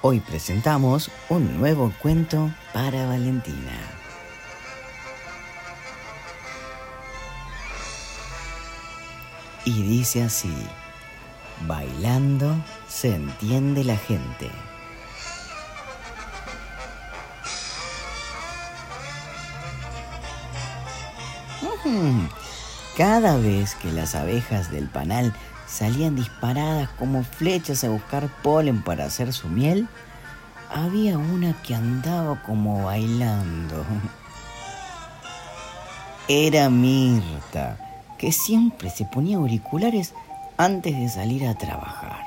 Hoy presentamos un nuevo cuento para Valentina. Y dice así, bailando se entiende la gente. Cada vez que las abejas del panal salían disparadas como flechas a buscar polen para hacer su miel, había una que andaba como bailando. Era Mirta, que siempre se ponía auriculares antes de salir a trabajar.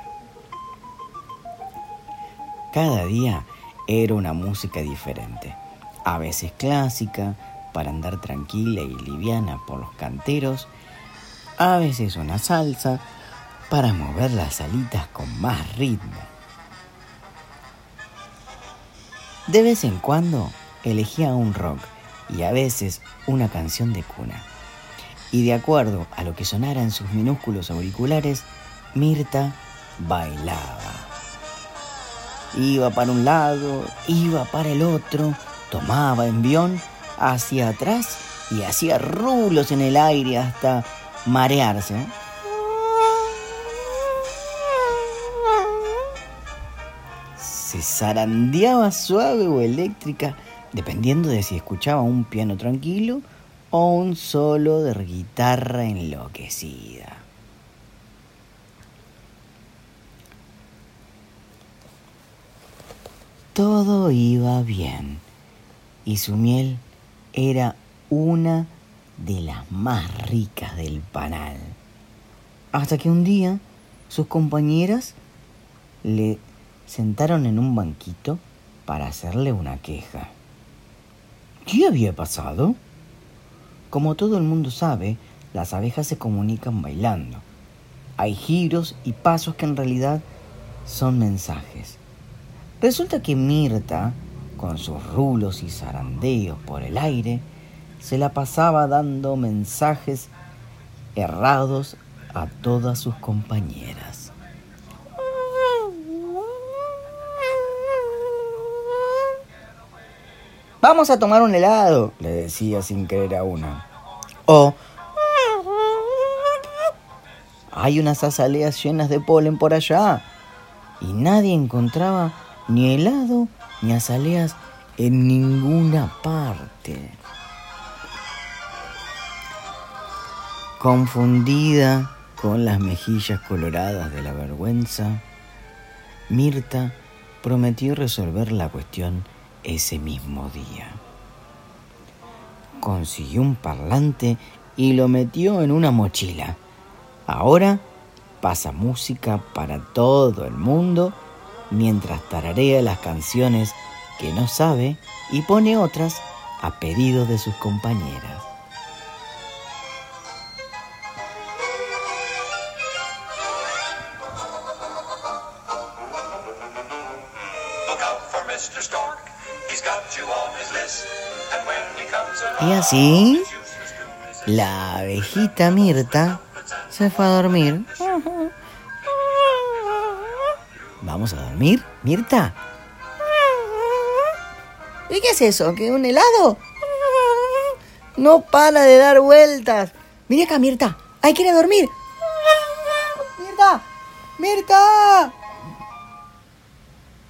Cada día era una música diferente, a veces clásica, para andar tranquila y liviana por los canteros, a veces una salsa, para mover las alitas con más ritmo. De vez en cuando elegía un rock y a veces una canción de cuna. Y de acuerdo a lo que sonara en sus minúsculos auriculares, Mirta bailaba. Iba para un lado, iba para el otro, tomaba envión hacia atrás y hacía rulos en el aire hasta marearse. Se zarandeaba suave o eléctrica, dependiendo de si escuchaba un piano tranquilo o un solo de guitarra enloquecida. Todo iba bien y su miel era una de las más ricas del panal. Hasta que un día sus compañeras le sentaron en un banquito para hacerle una queja. ¿Qué había pasado? Como todo el mundo sabe, las abejas se comunican bailando. Hay giros y pasos que en realidad son mensajes. Resulta que Mirta, con sus rulos y zarandeos por el aire, se la pasaba dando mensajes errados a todas sus compañeras. Vamos a tomar un helado, le decía sin querer a una. O hay unas azaleas llenas de polen por allá. Y nadie encontraba ni helado ni azaleas en ninguna parte. Confundida con las mejillas coloradas de la vergüenza, Mirta prometió resolver la cuestión ese mismo día. Consiguió un parlante y lo metió en una mochila. Ahora pasa música para todo el mundo mientras tararea las canciones que no sabe y pone otras a pedido de sus compañeras. Y así, la abejita Mirta se fue a dormir. ¿Vamos a dormir, Mirta? ¿Y qué es eso? ¿Que un helado? No para de dar vueltas. Mira acá, Mirta. Hay que ir a dormir. Mirta. Mirta.